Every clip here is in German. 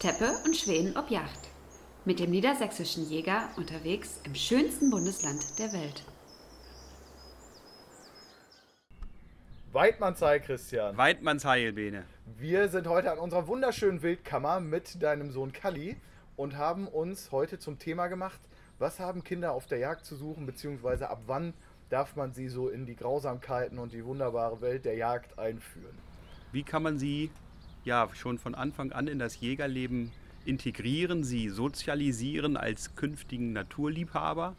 Teppe und Schweden ob Yacht. Mit dem niedersächsischen Jäger unterwegs im schönsten Bundesland der Welt. Weidmannsheil, Christian. Weidmannsheil, Bene. Wir sind heute an unserer wunderschönen Wildkammer mit deinem Sohn Kalli und haben uns heute zum Thema gemacht, was haben Kinder auf der Jagd zu suchen, beziehungsweise ab wann darf man sie so in die Grausamkeiten und die wunderbare Welt der Jagd einführen. Wie kann man sie ja schon von Anfang an in das Jägerleben integrieren, sie sozialisieren als künftigen Naturliebhaber?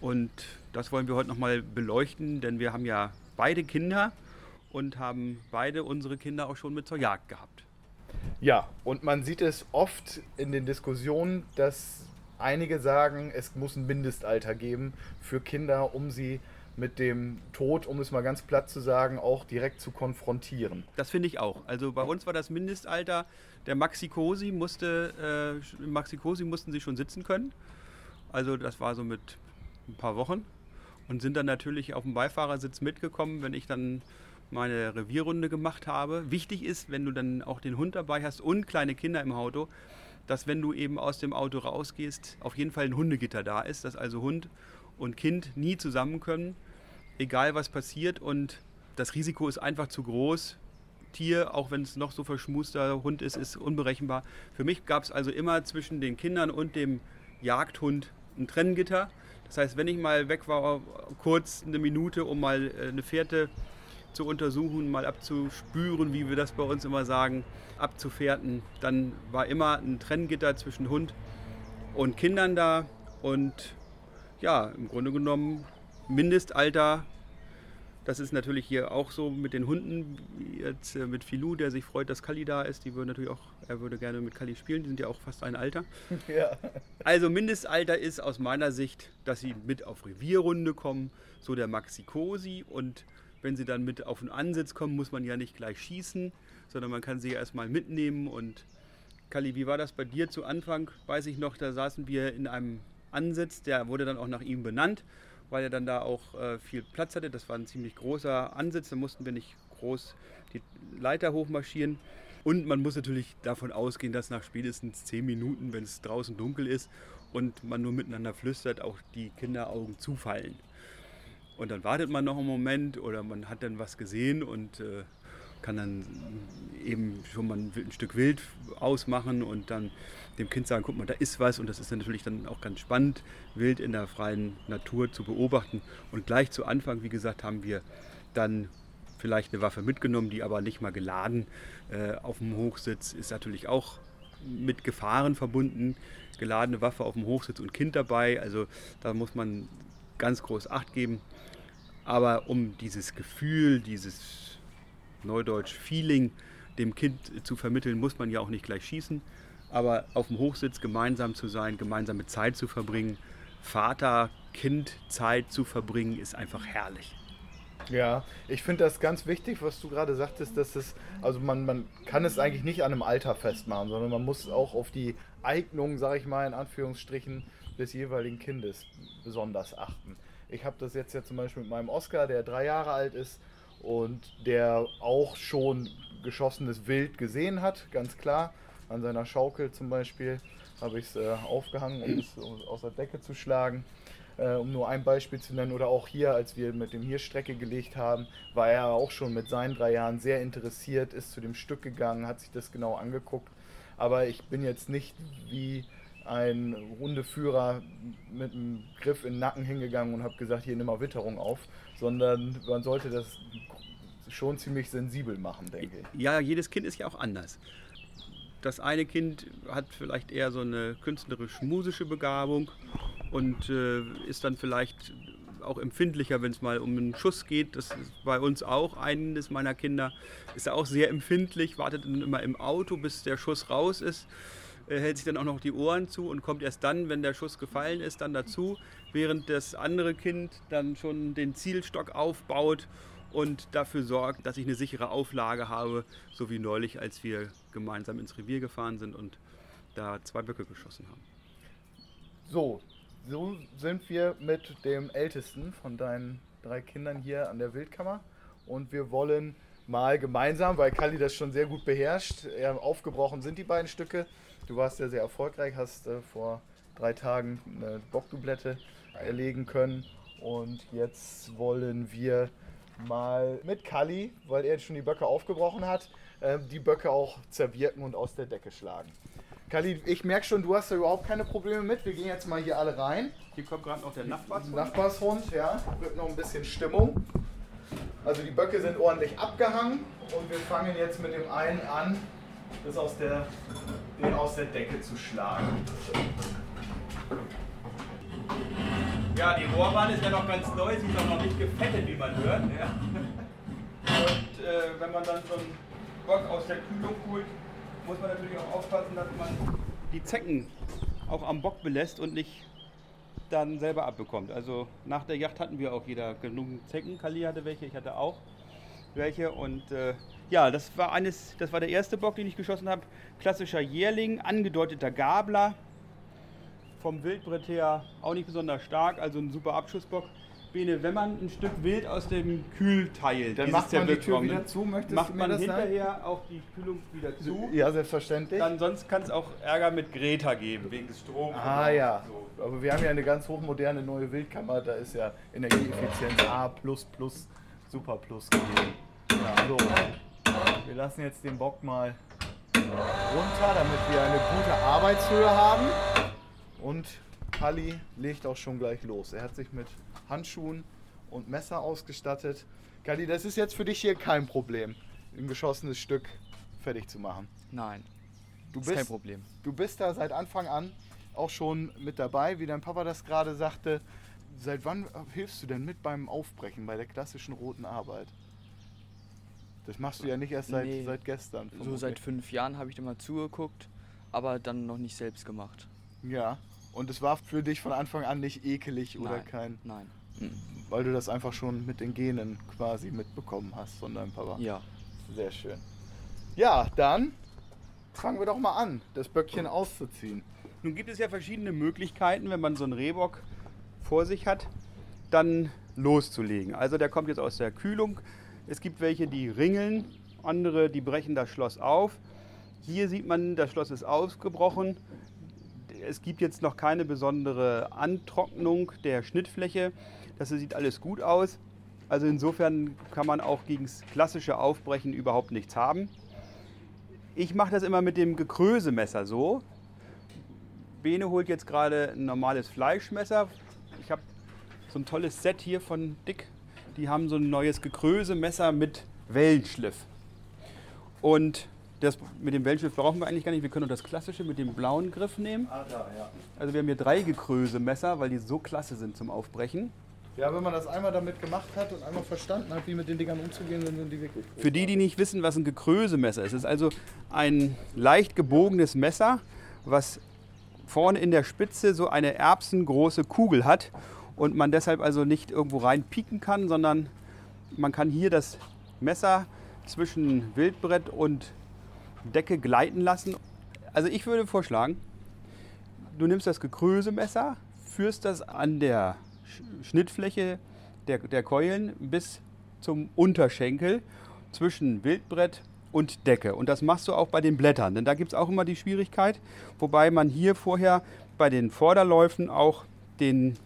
Und das wollen wir heute nochmal beleuchten, denn wir haben ja beide Kinder und haben beide unsere Kinder auch schon mit zur Jagd gehabt. Ja, und man sieht es oft in den Diskussionen, dass einige sagen, es muss ein Mindestalter geben für Kinder, um sie mit dem Tod, um es mal ganz platt zu sagen, auch direkt zu konfrontieren. Das finde ich auch. Also bei uns war das Mindestalter, der Maxi-Cosi musste, äh, Maxi-Cosi mussten sie schon sitzen können. Also das war so mit ein paar Wochen und sind dann natürlich auf dem Beifahrersitz mitgekommen, wenn ich dann meine Revierrunde gemacht habe. Wichtig ist, wenn du dann auch den Hund dabei hast und kleine Kinder im Auto, dass wenn du eben aus dem Auto rausgehst, auf jeden Fall ein Hundegitter da ist, dass also Hund und Kind nie zusammen können, egal was passiert und das Risiko ist einfach zu groß. Tier, auch wenn es noch so verschmuster Hund ist, ist unberechenbar. Für mich gab es also immer zwischen den Kindern und dem Jagdhund ein Trenngitter. Das heißt, wenn ich mal weg war, kurz eine Minute, um mal äh, eine Fährte zu untersuchen, mal abzuspüren, wie wir das bei uns immer sagen, abzufährten. Dann war immer ein Trenngitter zwischen Hund und Kindern da und ja, im Grunde genommen Mindestalter. Das ist natürlich hier auch so mit den Hunden, jetzt äh, mit Filou, der sich freut, dass Kali da ist. Die würden natürlich auch, er würde gerne mit Kali spielen, die sind ja auch fast ein Alter. Ja. Also Mindestalter ist aus meiner Sicht, dass sie mit auf Revierrunde kommen, so der Maxi-Cosi und wenn sie dann mit auf den Ansitz kommen, muss man ja nicht gleich schießen, sondern man kann sie erstmal mitnehmen. Und Kali, wie war das bei dir zu Anfang? Weiß ich noch, da saßen wir in einem Ansitz, der wurde dann auch nach ihm benannt, weil er dann da auch äh, viel Platz hatte. Das war ein ziemlich großer Ansitz, da mussten wir nicht groß die Leiter hochmarschieren. Und man muss natürlich davon ausgehen, dass nach spätestens zehn Minuten, wenn es draußen dunkel ist und man nur miteinander flüstert, auch die Kinderaugen zufallen. Und dann wartet man noch einen Moment oder man hat dann was gesehen und äh, kann dann eben schon mal ein, Stück Wild ausmachen und dann dem Kind sagen, guck mal, da ist was und das ist natürlich dann auch ganz spannend, Wild in der freien Natur zu beobachten. Und gleich zu Anfang, wie gesagt, haben wir dann vielleicht eine Waffe mitgenommen, die aber nicht mal geladen äh, auf dem Hochsitz ist natürlich auch mit Gefahren verbunden. Geladene Waffe auf dem Hochsitz und Kind dabei, also da muss man ganz groß Acht geben. Aber um dieses Gefühl, dieses Neudeutsch Feeling dem Kind zu vermitteln, muss man ja auch nicht gleich schießen. Aber auf dem Hochsitz gemeinsam zu sein, gemeinsame Zeit zu verbringen, Vater-Kind-Zeit zu verbringen, ist einfach herrlich. Ja, ich finde das ganz wichtig, was du gerade sagtest, dass es, also man, man kann es eigentlich nicht an einem Alter festmachen, sondern man muss auch auf die Eignung, sage ich mal in Anführungsstrichen, des jeweiligen Kindes besonders achten. Ich habe das jetzt ja zum Beispiel mit meinem Oscar, der drei Jahre alt ist und der auch schon geschossenes Wild gesehen hat, ganz klar. An seiner Schaukel zum Beispiel habe ich es äh, aufgehangen, um es aus der Decke zu schlagen. Äh, um nur ein Beispiel zu nennen, oder auch hier, als wir mit dem Hirschstrecke gelegt haben, war er auch schon mit seinen drei Jahren sehr interessiert, ist zu dem Stück gegangen, hat sich das genau angeguckt. Aber ich bin jetzt nicht wie ein Hundeführer mit einem Griff in den Nacken hingegangen und habe gesagt, hier nimm mal Witterung auf, sondern man sollte das schon ziemlich sensibel machen, denke ich. Ja, jedes Kind ist ja auch anders. Das eine Kind hat vielleicht eher so eine künstlerisch-musische Begabung und äh, ist dann vielleicht auch empfindlicher, wenn es mal um einen Schuss geht. Das ist bei uns auch. Eines meiner Kinder ist ja auch sehr empfindlich, wartet dann immer im Auto, bis der Schuss raus ist hält sich dann auch noch die Ohren zu und kommt erst dann, wenn der Schuss gefallen ist, dann dazu, während das andere Kind dann schon den Zielstock aufbaut und dafür sorgt, dass ich eine sichere Auflage habe, so wie neulich, als wir gemeinsam ins Revier gefahren sind und da zwei Böcke geschossen haben. So, so sind wir mit dem ältesten von deinen drei Kindern hier an der Wildkammer und wir wollen mal gemeinsam, weil Kali das schon sehr gut beherrscht. Ja, aufgebrochen sind die beiden Stücke. Du warst ja sehr erfolgreich, hast äh, vor drei Tagen eine Bockdublette erlegen können. Und jetzt wollen wir mal mit Kali, weil er jetzt schon die Böcke aufgebrochen hat, äh, die Böcke auch zerwirken und aus der Decke schlagen. Kali, ich merke schon, du hast da überhaupt keine Probleme mit. Wir gehen jetzt mal hier alle rein. Hier kommt gerade noch der Nachbarshund. Nachbarshund, ja, wird noch ein bisschen Stimmung. Also die Böcke sind ordentlich abgehangen und wir fangen jetzt mit dem einen an, das aus der, den aus der Decke zu schlagen. Ja, die Rohrbahn ist ja noch ganz neu, sie ist auch noch nicht gefettet, wie man hört. Ja. Und äh, wenn man dann so einen Bock aus der Kühlung holt, muss man natürlich auch aufpassen, dass man die Zecken auch am Bock belässt und nicht dann selber abbekommt. Also nach der Yacht hatten wir auch jeder genug Zecken. Kali hatte welche, ich hatte auch welche. Und äh, ja, das war eines, das war der erste Bock, den ich geschossen habe. Klassischer Jährling, angedeuteter Gabler. Vom Wildbrett her auch nicht besonders stark, also ein super Abschussbock. Bene, wenn man ein Stück Wild aus dem Kühlteil, Dann macht man die Tür wieder zu, möchtest macht du mir man das sagen? hinterher auch die Kühlung wieder zu. Ja, selbstverständlich. Dann sonst kann es auch Ärger mit Greta geben, wegen des Stroms. Ah ja, aber wir haben ja eine ganz hochmoderne neue Wildkammer, da ist ja Energieeffizienz A++, Super Plus gegeben. Ja, so. Wir lassen jetzt den Bock mal runter, damit wir eine gute Arbeitshöhe haben. Und Kali legt auch schon gleich los. Er hat sich mit Handschuhen und Messer ausgestattet. Kali, das ist jetzt für dich hier kein Problem, ein geschossenes Stück fertig zu machen. Nein, Du ist kein Problem. Du bist da seit Anfang an auch schon mit dabei, wie dein Papa das gerade sagte. Seit wann hilfst du denn mit beim Aufbrechen, bei der klassischen roten Arbeit? Das machst du ja nicht erst seit, Nee. seit gestern. So seit fünf Jahren habe ich immer zugeguckt, aber dann noch nicht selbst gemacht. Ja. Und es war für dich von Anfang an nicht ekelig oder Nein. kein. Nein. Weil du das einfach schon mit den Genen quasi mitbekommen hast von deinem Papa. Ja. Sehr schön. Ja, dann fangen wir doch mal an, das Böckchen auszuziehen. Nun gibt es ja verschiedene Möglichkeiten, wenn man so einen Rehbock vor sich hat, dann loszulegen. Also der kommt jetzt aus der Kühlung. Es gibt welche, die ringeln, andere, die brechen das Schloss auf. Hier sieht man, das Schloss ist ausgebrochen. Es gibt jetzt noch keine besondere Antrocknung der Schnittfläche. Das sieht alles gut aus. Also insofern kann man auch gegen das klassische Aufbrechen überhaupt nichts haben. Ich mache das immer mit dem Gekrösemesser so. Bene holt jetzt gerade ein normales Fleischmesser. Ich habe so ein tolles Set hier von Dick. Die haben so ein neues Gekrösemesser mit Wellenschliff. Und das mit dem Wellenschliff brauchen wir eigentlich gar nicht. Wir können nur das klassische mit dem blauen Griff nehmen. Ah, da, ja. Also wir haben hier drei Gekrösemesser, weil die so klasse sind zum Aufbrechen. Ja, wenn man das einmal damit gemacht hat und einmal verstanden hat, wie mit den Dingern umzugehen, dann sind die wirklich gut. Für die, die nicht wissen, was ein Gekrösemesser ist, es ist also ein leicht gebogenes Messer, was vorne in der Spitze so eine erbsengroße Kugel hat und man deshalb also nicht irgendwo rein pieken kann, sondern man kann hier das Messer zwischen Wildbrett und Decke gleiten lassen. Also ich würde vorschlagen, du nimmst das Gekrösemesser, führst das an der Sch- Schnittfläche der, der Keulen bis zum Unterschenkel zwischen Wildbrett und Decke. Und das machst du auch bei den Blättern, denn da gibt es auch immer die Schwierigkeit, wobei man hier vorher bei den Vorderläufen auch den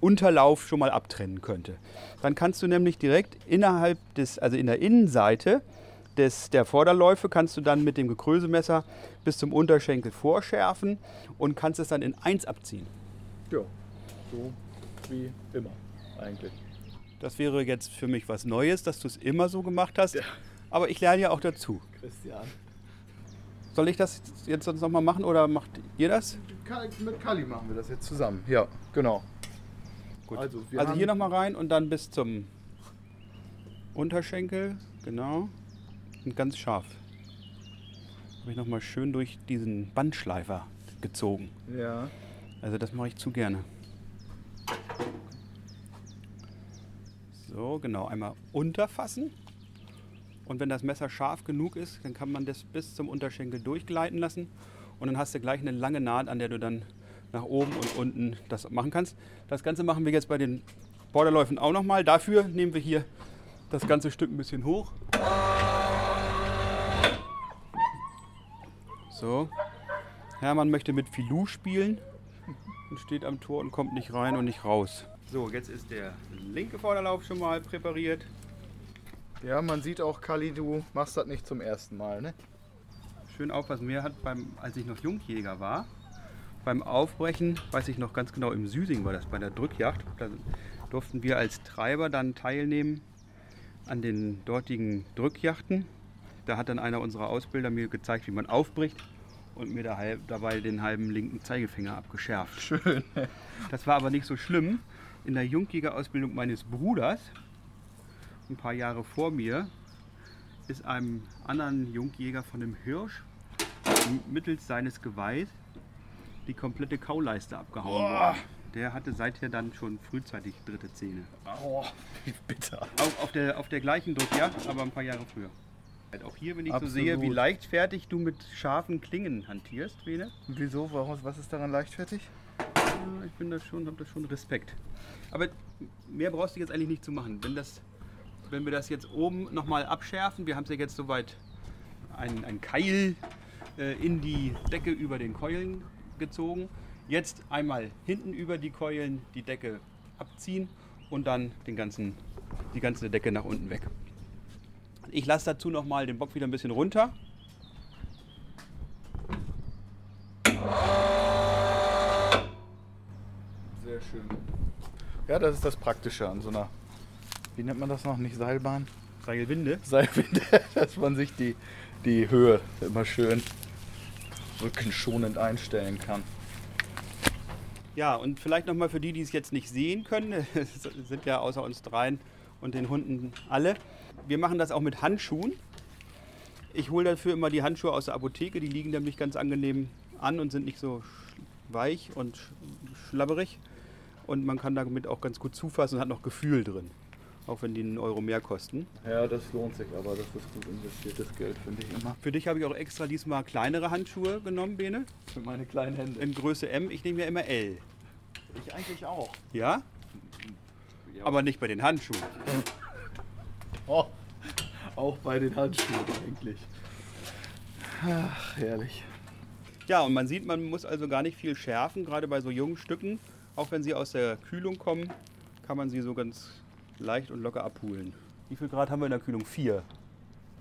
Unterlauf schon mal abtrennen könnte. Dann kannst du nämlich direkt innerhalb des, also in der Innenseite des, der Vorderläufe, kannst du dann mit dem Gekrösemesser bis zum Unterschenkel vorschärfen und kannst es dann in eins abziehen. Ja, so wie immer eigentlich. Das wäre jetzt für mich was Neues, dass du es immer so gemacht hast. Aber ich lerne ja auch dazu. Christian. Soll ich das jetzt sonst nochmal machen oder macht ihr das? Mit Kali machen wir das jetzt zusammen. Ja, genau. Gut. Also, Also hier nochmal rein und dann bis zum Unterschenkel. Genau. Und ganz scharf. Habe ich nochmal schön durch diesen Bandschleifer gezogen. Ja. Also das mache ich zu gerne. So, genau. Einmal unterfassen. Und wenn das Messer scharf genug ist, dann kann man das bis zum Unterschenkel durchgleiten lassen. Und dann hast du gleich eine lange Naht, an der du dann nach oben und unten das machen kannst. Das Ganze machen wir jetzt bei den Borderläufen auch nochmal. Dafür nehmen wir hier das ganze Stück ein bisschen hoch. So. Hermann möchte mit Filou spielen und steht am Tor und kommt nicht rein und nicht raus. So, jetzt ist der linke Vorderlauf schon mal präpariert. Ja, man sieht auch, Kali, du machst das nicht zum ersten Mal, ne? Schön aufpassen. Mir hat beim, als ich noch Jungjäger war, beim Aufbrechen, weiß ich noch ganz genau, im Süsing war das bei der Drückjagd. Da durften wir als Treiber dann teilnehmen an den dortigen Drückjachten. Da hat dann einer unserer Ausbilder mir gezeigt, wie man aufbricht und mir dabei den halben linken Zeigefinger abgeschärft. Schön. Das war aber nicht so schlimm. In der Jungjägerausbildung meines Bruders, ein paar Jahre vor mir, ist einem anderen Jungjäger von einem Hirsch mittels seines Geweihs die komplette Kauleiste abgehauen Boah. worden. Der hatte seither dann schon frühzeitig dritte Zähne. Oh, wie bitter. Auch auf der, auf der gleichen Drückjagd, aber ein paar Jahre früher. Halt Auch hier, wenn ich Absolut. so sehe, wie leichtfertig du mit scharfen Klingen hantierst, Rene, Wieso? Warum? Was ist daran leichtfertig? Ich bin da schon, habe da schon Respekt. Aber mehr brauchst du jetzt eigentlich nicht zu machen. Wenn, das, wenn wir das jetzt oben nochmal abschärfen, wir haben es ja jetzt soweit ein, ein Keil äh, in die Decke über den Keulen gezogen. Jetzt einmal hinten über die Keulen die Decke abziehen und dann den ganzen, die ganze Decke nach unten weg. Ich lasse dazu nochmal den Bock wieder ein bisschen runter. Sehr schön. Ja, das ist das Praktische an so einer, wie nennt man das noch? Nicht Seilbahn? Seilwinde. Seilwinde, dass man sich die, die Höhe immer schön rückenschonend einstellen kann. Ja, und vielleicht nochmal für die, die es jetzt nicht sehen können, es sind ja außer uns dreien und den Hunden alle. Wir machen das auch mit Handschuhen. Ich hole dafür immer die Handschuhe aus der Apotheke, die liegen nämlich ganz angenehm an und sind nicht so weich und sch- schlabberig. Und man kann damit auch ganz gut zufassen und hat noch Gefühl drin. Auch wenn die einen Euro mehr kosten. Ja, das lohnt sich, aber das ist gut investiertes Geld, finde ich immer. Für dich habe ich auch extra diesmal kleinere Handschuhe genommen, Bene. Für meine kleinen Hände. In Größe M. Ich nehme ja immer L. Ich eigentlich auch. Ja? Aber nicht bei den Handschuhen. Oh, auch bei den Handschuhen eigentlich. Ach, herrlich. Ja, und man sieht, man muss also gar nicht viel schärfen, gerade bei so jungen Stücken. Auch wenn sie aus der Kühlung kommen, kann man sie so ganz leicht und locker abholen. Wie viel Grad haben wir in der Kühlung? Vier.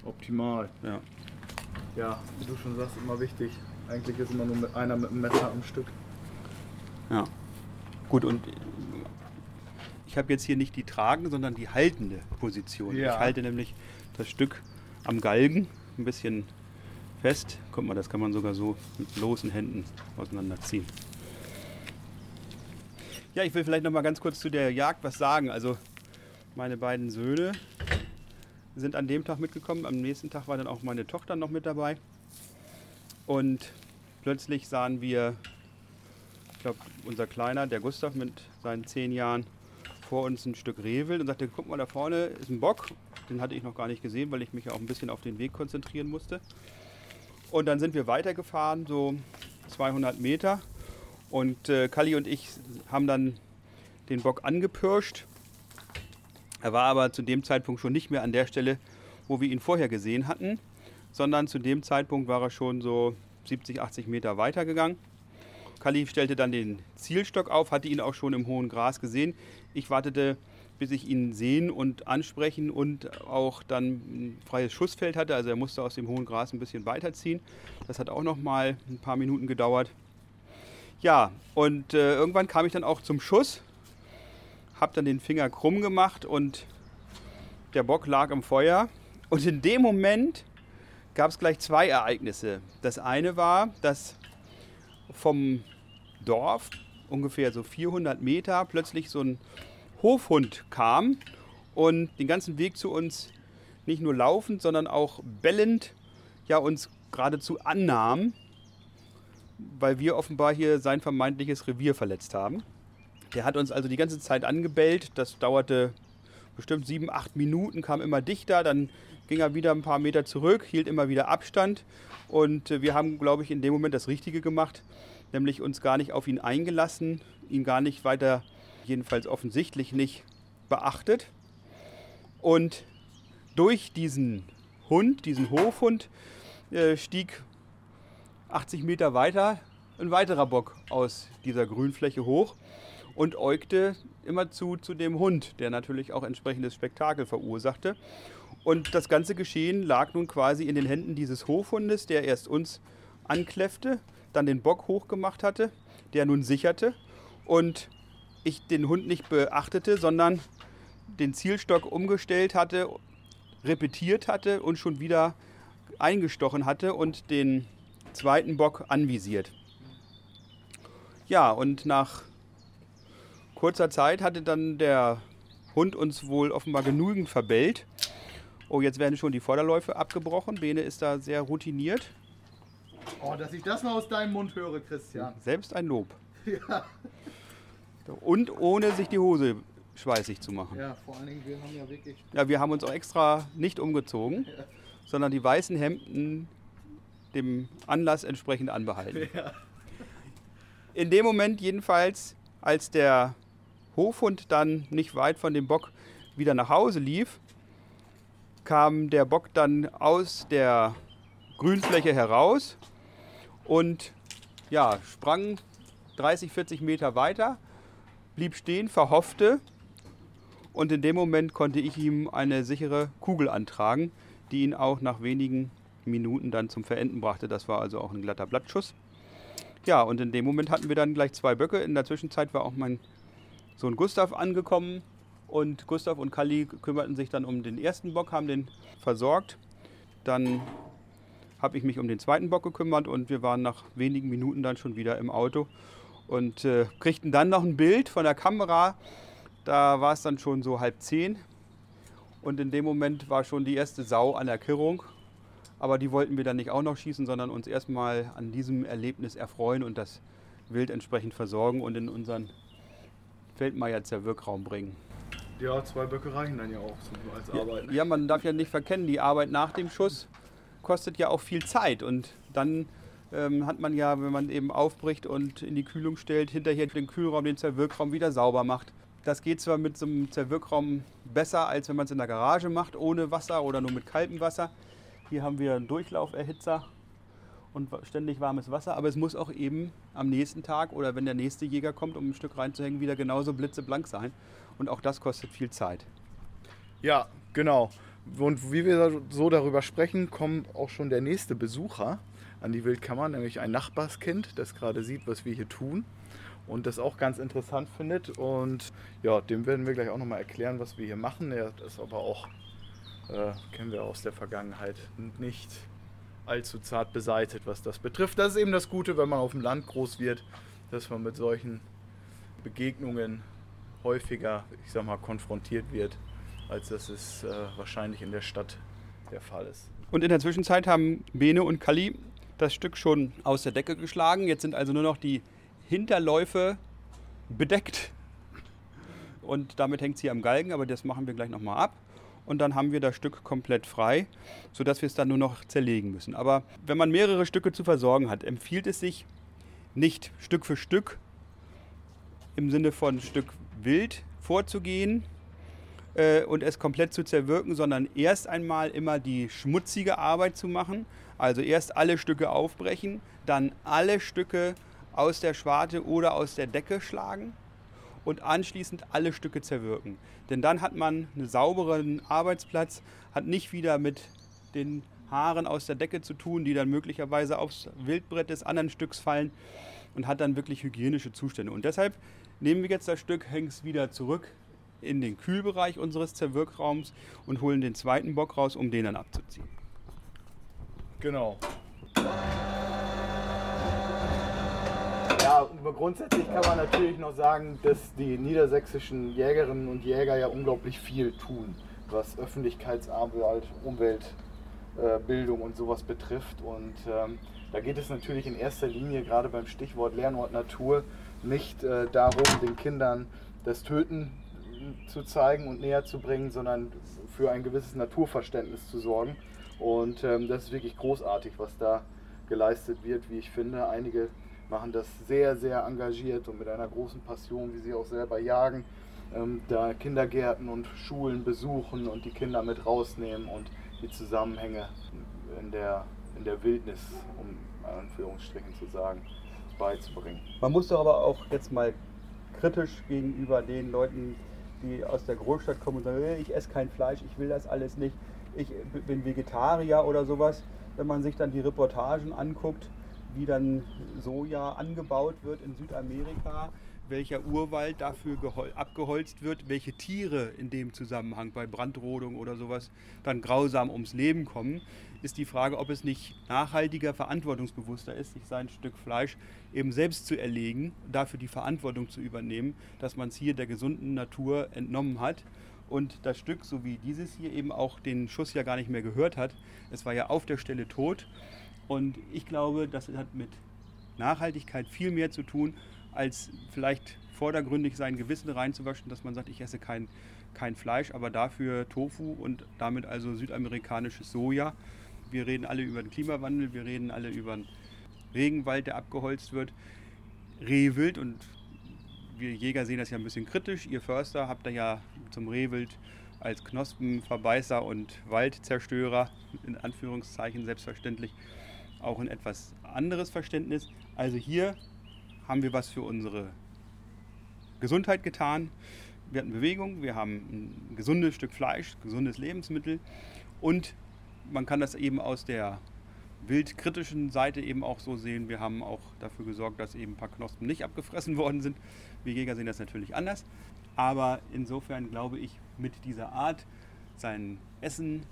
Optimal. Ja. Ja, wie du schon sagst, immer wichtig. Eigentlich ist immer nur mit einer mit einem Messer am Stück. ja. Gut, und ich habe jetzt hier nicht die tragende, sondern die haltende Position. Ja. Ich halte nämlich das Stück am Galgen ein bisschen fest. Guck mal, das kann man sogar so mit bloßen Händen auseinanderziehen. Ja, ich will vielleicht noch mal ganz kurz zu der Jagd was sagen. Also meine beiden Söhne sind an dem Tag mitgekommen. Am nächsten Tag war dann auch meine Tochter noch mit dabei. Und plötzlich sahen wir, ich glaube, unser Kleiner, der Gustav mit seinen zehn Jahren, vor uns ein Stück Rehwild und sagte, guck mal, da vorne ist ein Bock. Den hatte ich noch gar nicht gesehen, weil ich mich auch ein bisschen auf den Weg konzentrieren musste. Und dann sind wir weitergefahren, so 200 Meter. Und äh, Kalli und ich haben dann den Bock angepirscht. Er war aber zu dem Zeitpunkt schon nicht mehr an der Stelle, wo wir ihn vorher gesehen hatten, sondern zu dem Zeitpunkt war er schon so 70, 80 Meter weitergegangen. Kalli stellte dann den Zielstock auf, hatte ihn auch schon im hohen Gras gesehen. Ich wartete, bis ich ihn sehen und ansprechen und auch dann ein freies Schussfeld hatte. Also er musste aus dem hohen Gras ein bisschen weiterziehen. Das hat auch noch mal ein paar Minuten gedauert. Ja, und äh, irgendwann kam ich dann auch zum Schuss, habe dann den Finger krumm gemacht und der Bock lag im Feuer. Und in dem Moment gab es gleich zwei Ereignisse. Das eine war, dass vom Dorf, ungefähr so 400 Meter, plötzlich so ein Hofhund kam und den ganzen Weg zu uns nicht nur laufend, sondern auch bellend ja, uns geradezu annahm, weil wir offenbar hier sein vermeintliches Revier verletzt haben. Der hat uns also die ganze Zeit angebellt. Das dauerte bestimmt sieben, acht Minuten, kam immer dichter, dann ging er wieder ein paar Meter zurück, hielt immer wieder Abstand. Und äh, wir haben, glaube ich, in dem Moment das Richtige gemacht, nämlich uns gar nicht auf ihn eingelassen, ihn gar nicht weiter, jedenfalls offensichtlich nicht beachtet. Und durch diesen Hund, diesen Hofhund, äh, stieg 80 Meter weiter ein weiterer Bock aus dieser Grünfläche hoch und äugte immerzu zu dem Hund, der natürlich auch entsprechendes Spektakel verursachte. Und das ganze Geschehen lag nun quasi in den Händen dieses Hofhundes, der erst uns ankläffte, dann den Bock hochgemacht hatte, der nun sicherte und ich den Hund nicht beachtete, sondern den Zielstock umgestellt hatte, repetiert hatte und schon wieder eingestochen hatte und den zweiten Bock anvisiert. Ja, und nach kurzer Zeit hatte dann der Hund uns wohl offenbar genügend verbellt. Oh, jetzt werden schon die Vorderläufe abgebrochen. Bene ist da sehr routiniert. Oh, dass ich das mal aus deinem Mund höre, Christian. Selbst ein Lob. Ja. Und ohne sich die Hose schweißig zu machen. Ja, vor allen Dingen, wir haben ja wirklich. Ja, wir haben uns auch extra nicht umgezogen, ja. sondern die weißen Hemden dem Anlass entsprechend anbehalten. Ja. In dem Moment jedenfalls, als der Hofhund dann nicht weit von dem Bock wieder nach Hause lief, kam der Bock dann aus der Grünfläche heraus und ja, sprang 30, 40 Meter weiter, blieb stehen, verhoffte und in dem Moment konnte ich ihm eine sichere Kugel antragen, die ihn auch nach wenigen Minuten dann zum Verenden brachte. Das war also auch ein glatter Blattschuss. Ja, und in dem Moment hatten wir dann gleich zwei Böcke. In der Zwischenzeit war auch mein Sohn Gustav angekommen und Gustav und Kalli kümmerten sich dann um den ersten Bock, haben den versorgt. Dann habe ich mich um den zweiten Bock gekümmert und wir waren nach wenigen Minuten dann schon wieder im Auto und äh, kriegten dann noch ein Bild von der Kamera. Da war es dann schon so halb zehn und in dem Moment war schon die erste Sau an der Kirrung aber die wollten wir dann nicht auch noch schießen, sondern uns erstmal an diesem Erlebnis erfreuen und das Wild entsprechend versorgen und in unseren Feldmeier-Zerwirkraum bringen. Ja, zwei Böcke reichen dann ja auch als Arbeit. Ne? Ja, man darf ja nicht verkennen, die Arbeit nach dem Schuss kostet ja auch viel Zeit und dann ähm, hat man ja, wenn man eben aufbricht und in die Kühlung stellt, hinterher den Kühlraum, den Zerwirkraum wieder sauber macht. Das geht zwar mit so einem Zerwirkraum besser, als wenn man es in der Garage macht, ohne Wasser oder nur mit kaltem Wasser. Hier haben wir einen Durchlauferhitzer und ständig warmes Wasser, aber es muss auch eben am nächsten Tag oder wenn der nächste Jäger kommt, um ein Stück reinzuhängen, wieder genauso blitzeblank sein. Und auch das kostet viel Zeit. Ja, genau. Und wie wir so darüber sprechen, kommt auch schon der nächste Besucher an die Wildkammer, nämlich ein Nachbarskind, das gerade sieht, was wir hier tun und das auch ganz interessant findet. Und ja, dem werden wir gleich auch nochmal erklären, was wir hier machen. Er ist aber auch äh, kennen wir aus der Vergangenheit nicht allzu zart beseitet, was das betrifft. Das ist eben das Gute, wenn man auf dem Land groß wird, dass man mit solchen Begegnungen häufiger, ich sag mal, konfrontiert wird, als dass es äh, wahrscheinlich in der Stadt der Fall ist. Und in der Zwischenzeit haben Bene und Kali das Stück schon aus der Decke geschlagen. Jetzt sind also nur noch die Hinterläufe bedeckt. Und damit hängt sie am Galgen, aber das machen wir gleich nochmal ab und dann haben wir das Stück komplett frei, sodass wir es dann nur noch zerlegen müssen. Aber wenn man mehrere Stücke zu versorgen hat, empfiehlt es sich nicht Stück für Stück im Sinne von Stück wild vorzugehen äh, und es komplett zu zerwirken, sondern erst einmal immer die schmutzige Arbeit zu machen. Also erst alle Stücke aufbrechen, dann alle Stücke aus der Schwarte oder aus der Decke schlagen und anschließend alle Stücke zerwirken. Denn dann hat man einen sauberen Arbeitsplatz, hat nicht wieder mit den Haaren aus der Decke zu tun, die dann möglicherweise aufs Wildbrett des anderen Stücks fallen und hat dann wirklich hygienische Zustände. Und deshalb nehmen wir jetzt das Stück, hängen es wieder zurück in den Kühlbereich unseres Zerwirkraums und holen den zweiten Bock raus, um den dann abzuziehen. Genau. Ja, grundsätzlich kann man natürlich noch sagen, dass die niedersächsischen Jägerinnen und Jäger ja unglaublich viel tun, was Öffentlichkeitsarbeit, Umweltbildung und sowas betrifft. Und ähm, da geht es natürlich in erster Linie, gerade beim Stichwort Lernort Natur, nicht äh, darum, den Kindern das Töten zu zeigen und näher zu bringen, sondern für ein gewisses Naturverständnis zu sorgen. Und ähm, das ist wirklich großartig, was da geleistet wird, wie ich finde. Einige machen das sehr, sehr engagiert und mit einer großen Passion, wie sie auch selber jagen. ähm, da Kindergärten und Schulen besuchen und die Kinder mit rausnehmen und die Zusammenhänge in der, in der Wildnis, um Anführungsstrichen zu sagen, beizubringen. Man muss doch aber auch jetzt mal kritisch gegenüber den Leuten, die aus der Großstadt kommen und sagen, "Äh, ich esse kein Fleisch, ich will das alles nicht, ich bin Vegetarier oder sowas. Wenn man sich dann die Reportagen anguckt, wie dann Soja angebaut wird in Südamerika, welcher Urwald dafür gehol- abgeholzt wird, welche Tiere in dem Zusammenhang bei Brandrodung oder sowas dann grausam ums Leben kommen, ist die Frage, ob es nicht nachhaltiger, verantwortungsbewusster ist, sich sein Stück Fleisch eben selbst zu erlegen, dafür die Verantwortung zu übernehmen, dass man es hier der gesunden Natur entnommen hat und das Stück, so wie dieses hier eben auch den Schuss ja gar nicht mehr gehört hat, es war ja auf der Stelle tot und ich glaube, das hat mit Nachhaltigkeit viel mehr zu tun, als vielleicht vordergründig sein Gewissen reinzuwaschen, dass man sagt, ich esse kein, kein Fleisch, aber dafür Tofu und damit also südamerikanisches Soja. Wir reden alle über den Klimawandel, wir reden alle über den Regenwald, der abgeholzt wird. Rehwild und wir Jäger sehen das ja ein bisschen kritisch. Ihr Förster habt da ja zum Rehwild als Knospenverbeißer und Waldzerstörer, in Anführungszeichen selbstverständlich, auch ein etwas anderes Verständnis. Also hier haben wir was für unsere Gesundheit getan. Wir hatten Bewegung, wir haben ein gesundes Stück Fleisch, gesundes Lebensmittel und man kann das eben aus der wildkritischen Seite eben auch so sehen. Wir haben auch dafür gesorgt, dass eben ein paar Knospen nicht abgefressen worden sind. Wir Jäger sehen das natürlich anders. Aber insofern glaube ich, mit dieser Art sein Essen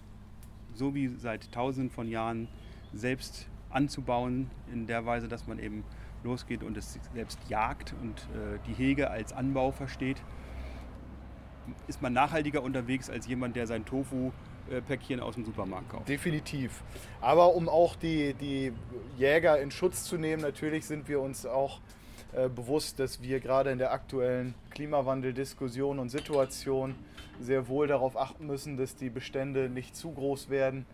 so wie seit tausenden von Jahren selbst anzubauen, in der Weise, dass man eben losgeht und es selbst jagt und äh, die Hege als Anbau versteht, ist man nachhaltiger unterwegs als jemand, der sein Tofu-Päckchen aus dem Supermarkt kauft. Definitiv. Aber um auch die, die Jäger in Schutz zu nehmen, natürlich sind wir uns auch äh, bewusst, dass wir gerade in der aktuellen Klimawandel-Diskussion und Situation sehr wohl darauf achten müssen, dass die Bestände nicht zu groß werden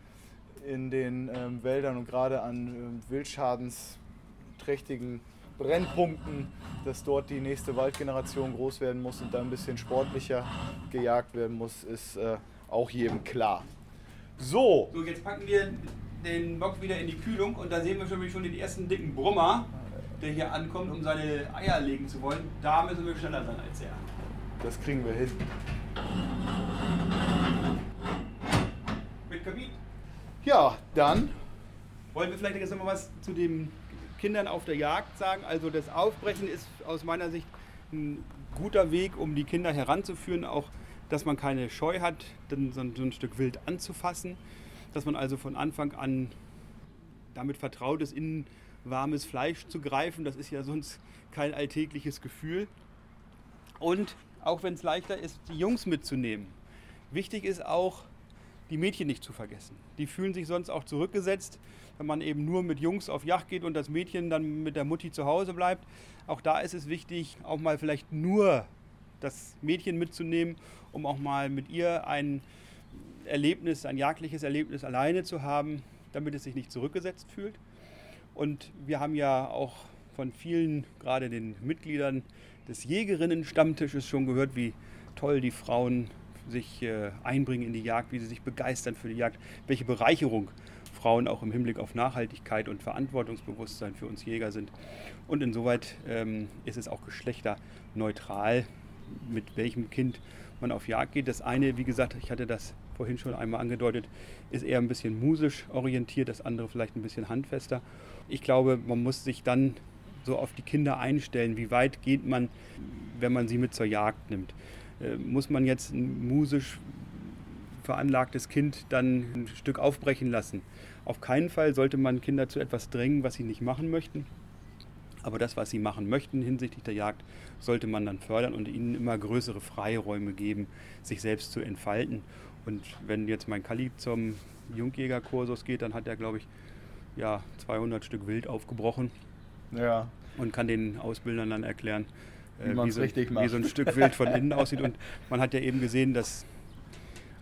in den ähm, Wäldern und gerade an ähm, wildschadenträchtigen Brennpunkten, dass dort die nächste Waldgeneration groß werden muss und da ein bisschen sportlicher gejagt werden muss, ist äh, auch jedem klar. So, So, jetzt packen wir den Bock wieder in die Kühlung und da sehen wir schon, schon den ersten dicken Brummer, der hier ankommt, um seine Eier legen zu wollen. Da müssen wir schneller sein als er. das kriegen wir hin. Mit Kabin. Ja, dann Wollen wir vielleicht jetzt noch mal was zu den Kindern auf der Jagd sagen? Also das Aufbrechen ist aus meiner Sicht ein guter Weg, um die Kinder heranzuführen, auch dass man keine Scheu hat, dann so ein Stück Wild anzufassen, dass man also von Anfang an damit vertraut ist, in warmes Fleisch zu greifen. Das ist ja sonst kein alltägliches Gefühl. Und auch wenn es leichter ist, die Jungs mitzunehmen. Wichtig ist auch, die Mädchen nicht zu vergessen. Die fühlen sich sonst auch zurückgesetzt, wenn man eben nur mit Jungs auf Jagd geht und das Mädchen dann mit der Mutti zu Hause bleibt. Auch da ist es wichtig, auch mal vielleicht nur das Mädchen mitzunehmen, um auch mal mit ihr ein Erlebnis, ein jagdliches Erlebnis alleine zu haben, damit es sich nicht zurückgesetzt fühlt. Und wir haben ja auch von vielen, gerade den Mitgliedern des Jägerinnen-Stammtisches schon gehört, wie toll die Frauen sich äh, einbringen in die Jagd, wie sie sich begeistern für die Jagd, welche Bereicherung Frauen auch im Hinblick auf Nachhaltigkeit und Verantwortungsbewusstsein für uns Jäger sind. Und insoweit ähm, ist es auch geschlechterneutral, mit welchem Kind man auf Jagd geht. Das eine, wie gesagt, ich hatte das vorhin schon einmal angedeutet, ist eher ein bisschen musisch orientiert, das andere vielleicht ein bisschen handfester. Ich glaube, man muss sich dann so auf die Kinder einstellen. Wie weit geht man, wenn man sie mit zur Jagd nimmt? Äh, muss man jetzt ein musisch veranlagtes Kind dann ein Stück aufbrechen lassen? Auf keinen Fall sollte man Kinder zu etwas drängen, was sie nicht machen möchten. Aber das, was sie machen möchten hinsichtlich der Jagd, sollte man dann fördern und ihnen immer größere Freiräume geben, sich selbst zu entfalten. Und wenn jetzt mein Kali zum Jungjägerkursus geht, dann hat er, glaube ich, ja, 200 Stück Wild aufgebrochen Ja, und kann den Ausbildern dann erklären, Wie äh, man's so, richtig wie macht. so ein Stück Wild von innen aussieht. Und man hat ja eben gesehen, dass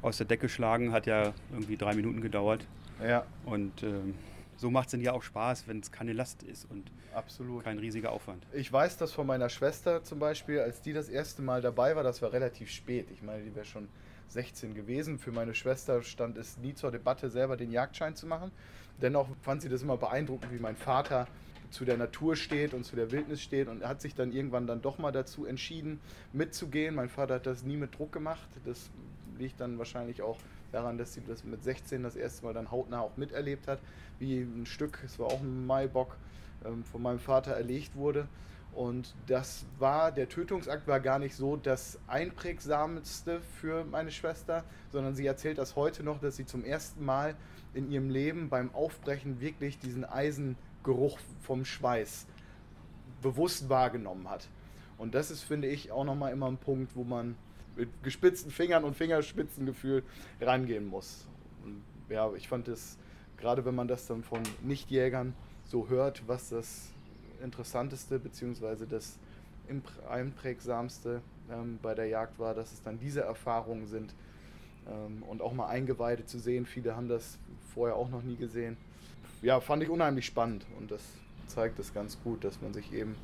aus der Decke schlagen hat ja irgendwie drei Minuten gedauert. ja. Und ähm, so macht es dann ja auch Spaß, wenn es keine Last ist und Absolut. kein riesiger Aufwand. Ich weiß das von meiner Schwester zum Beispiel, als die das erste Mal dabei war, das war relativ spät. Ich meine, die wäre schon 16 gewesen. Für meine Schwester stand es nie zur Debatte, selber den Jagdschein zu machen. Dennoch fand sie das immer beeindruckend, wie mein Vater zu der Natur steht und zu der Wildnis steht und hat sich dann irgendwann dann doch mal dazu entschieden, mitzugehen. Mein Vater hat das nie mit Druck gemacht. Das liegt dann wahrscheinlich auch daran, dass sie das mit 16 das erste Mal dann hautnah auch miterlebt hat, wie ein Stück, es war auch ein Maibock, ähm, von meinem Vater erlegt wurde. Und das war, der Tötungsakt war gar nicht so das einprägsamste für meine Schwester, sondern sie erzählt das heute noch, dass sie zum ersten Mal in ihrem Leben beim Aufbrechen wirklich diesen Eisengeruch vom Schweiß bewusst wahrgenommen hat. Und das ist, finde ich, auch nochmal immer ein Punkt, wo man mit gespitzten Fingern und Fingerspitzengefühl rangehen muss. Und ja, ich fand es, gerade wenn man das dann von Nichtjägern so hört, was das Interessanteste bzw. das einprägsamste ähm, bei der Jagd war, dass es dann diese Erfahrungen sind ähm, und auch mal Eingeweide zu sehen. Viele haben das vorher auch noch nie gesehen. Ja, fand ich unheimlich spannend und das zeigt es ganz gut, dass man sich eben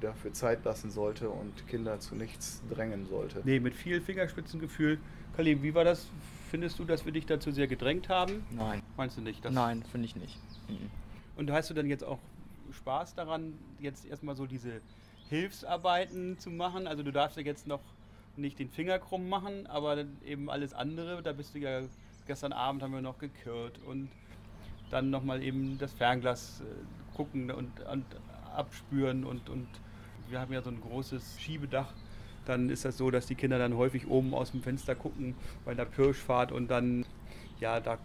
dafür Zeit lassen sollte und Kinder zu nichts drängen sollte. Nee, mit viel Fingerspitzengefühl. Kalim, wie war das? Findest du, dass wir dich dazu sehr gedrängt haben? Nein. Meinst du nicht? dass- Nein, finde ich nicht. Mhm. Und hast du dann jetzt auch Spaß daran, jetzt erstmal so diese Hilfsarbeiten zu machen? Also du darfst ja jetzt noch nicht den Finger krumm machen, aber dann eben alles andere, da bist du ja, gestern Abend haben wir noch gekürt und dann nochmal eben das Fernglas äh, gucken und, und abspüren und, und wir haben ja so ein großes Schiebedach. Dann ist das so, dass die Kinder dann häufig oben aus dem Fenster gucken bei der Pirschfahrt und dann ja, da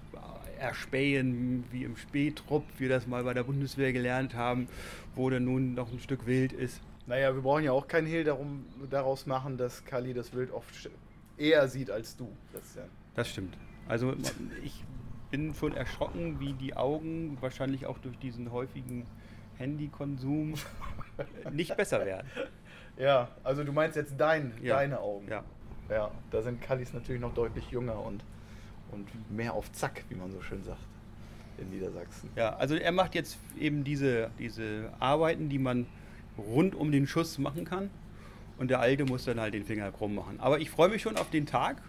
erspähen, wie im Spähtrupp, wir das mal bei der Bundeswehr gelernt haben, wo dann nun noch ein Stück Wild ist. Naja, wir brauchen ja auch keinen Hehl darum, daraus machen, dass Kali das Wild oft eher sieht als du. Christian. Das stimmt. Also ich bin schon erschrocken, wie die Augen wahrscheinlich auch durch diesen häufigen Handykonsum nicht besser werden. Ja, also du meinst jetzt dein, Ja. deine Augen. Ja. Ja, da sind Kallis natürlich noch deutlich jünger und, und mehr auf Zack, wie man so schön sagt, in Niedersachsen. Ja, also er macht jetzt eben diese, diese Arbeiten, die man rund um den Schuss machen kann. Und der Alte muss dann halt den Finger krumm machen. Aber ich freue mich schon auf den Tag,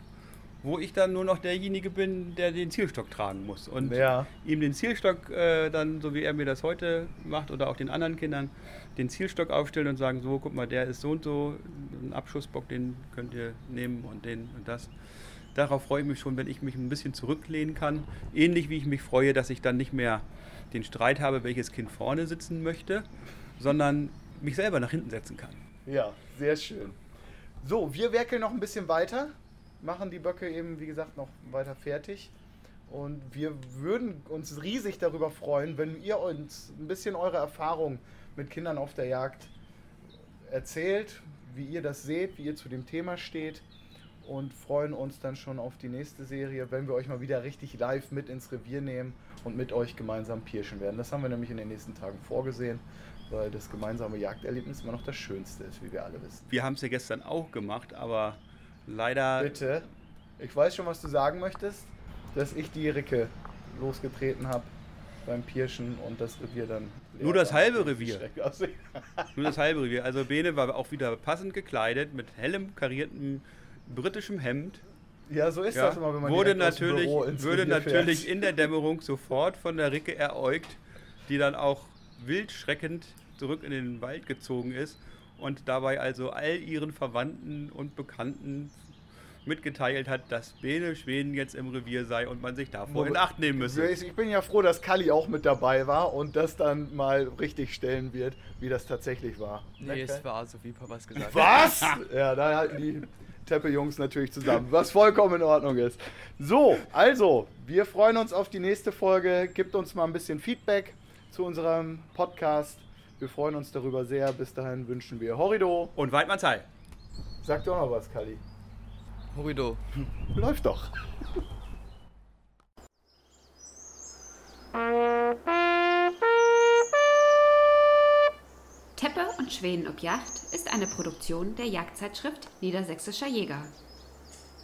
wo ich dann nur noch derjenige bin, der den Zielstock tragen muss. Und Ja. ihm den Zielstock äh, dann, so wie er mir das heute macht, oder auch den anderen Kindern, den Zielstock aufstellen und sagen, so, guck mal, der ist so und so, ein Abschussbock, den könnt ihr nehmen und den und das. Darauf freue ich mich schon, wenn ich mich ein bisschen zurücklehnen kann. Ähnlich wie ich mich freue, dass ich dann nicht mehr den Streit habe, welches Kind vorne sitzen möchte, sondern mich selber nach hinten setzen kann. Ja, sehr schön. So, wir werkeln noch ein bisschen weiter, machen die Böcke eben, wie gesagt, noch weiter fertig. Und wir würden uns riesig darüber freuen, wenn ihr uns ein bisschen eure Erfahrung mit Kindern auf der Jagd erzählt, wie ihr das seht, wie ihr zu dem Thema steht. Und freuen uns dann schon auf die nächste Serie, wenn wir euch mal wieder richtig live mit ins Revier nehmen und mit euch gemeinsam pirschen werden. Das haben wir nämlich in den nächsten Tagen vorgesehen, weil das gemeinsame Jagderlebnis immer noch das Schönste ist, wie wir alle wissen. Wir haben es ja gestern auch gemacht, aber leider Bitte. Ich weiß schon, was du sagen möchtest, dass ich die Ricke losgetreten habe beim Pirschen und das Revier dann. Nur das halbe Revier. Nur das halbe Revier. Also Bene war auch wieder passend gekleidet mit hellem kariertem britischem Hemd. Ja, so ist Ja, das immer, wenn man wurde natürlich, würde Revier natürlich fährt. in der Dämmerung sofort von der Ricke eräugt, die dann auch wildschreckend zurück in den Wald gezogen ist und dabei also all ihren Verwandten und Bekannten mitgeteilt hat, dass Bene Schweden jetzt im Revier sei und man sich davor in Acht nehmen müsse. Ich bin ja froh, dass Kalli auch mit dabei war und das dann mal richtig stellen wird, wie das tatsächlich war. Nee, Ne, es war so, wie Papas gesagt hat. Was? ja, da halten die Teppe-Jungs natürlich zusammen, was vollkommen in Ordnung ist. So, also, wir freuen uns auf die nächste Folge. Gebt uns mal ein bisschen Feedback zu unserem Podcast. Wir freuen uns darüber sehr. Bis dahin wünschen wir Horrido. Und Weidmannsheil. Sag doch noch was, Kali. Horido. Läuft doch. Teppe und Schweden ob Yacht ist eine Produktion der Jagdzeitschrift Niedersächsischer Jäger.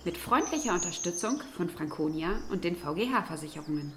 Mit freundlicher Unterstützung von Franconia und den VGH-Versicherungen.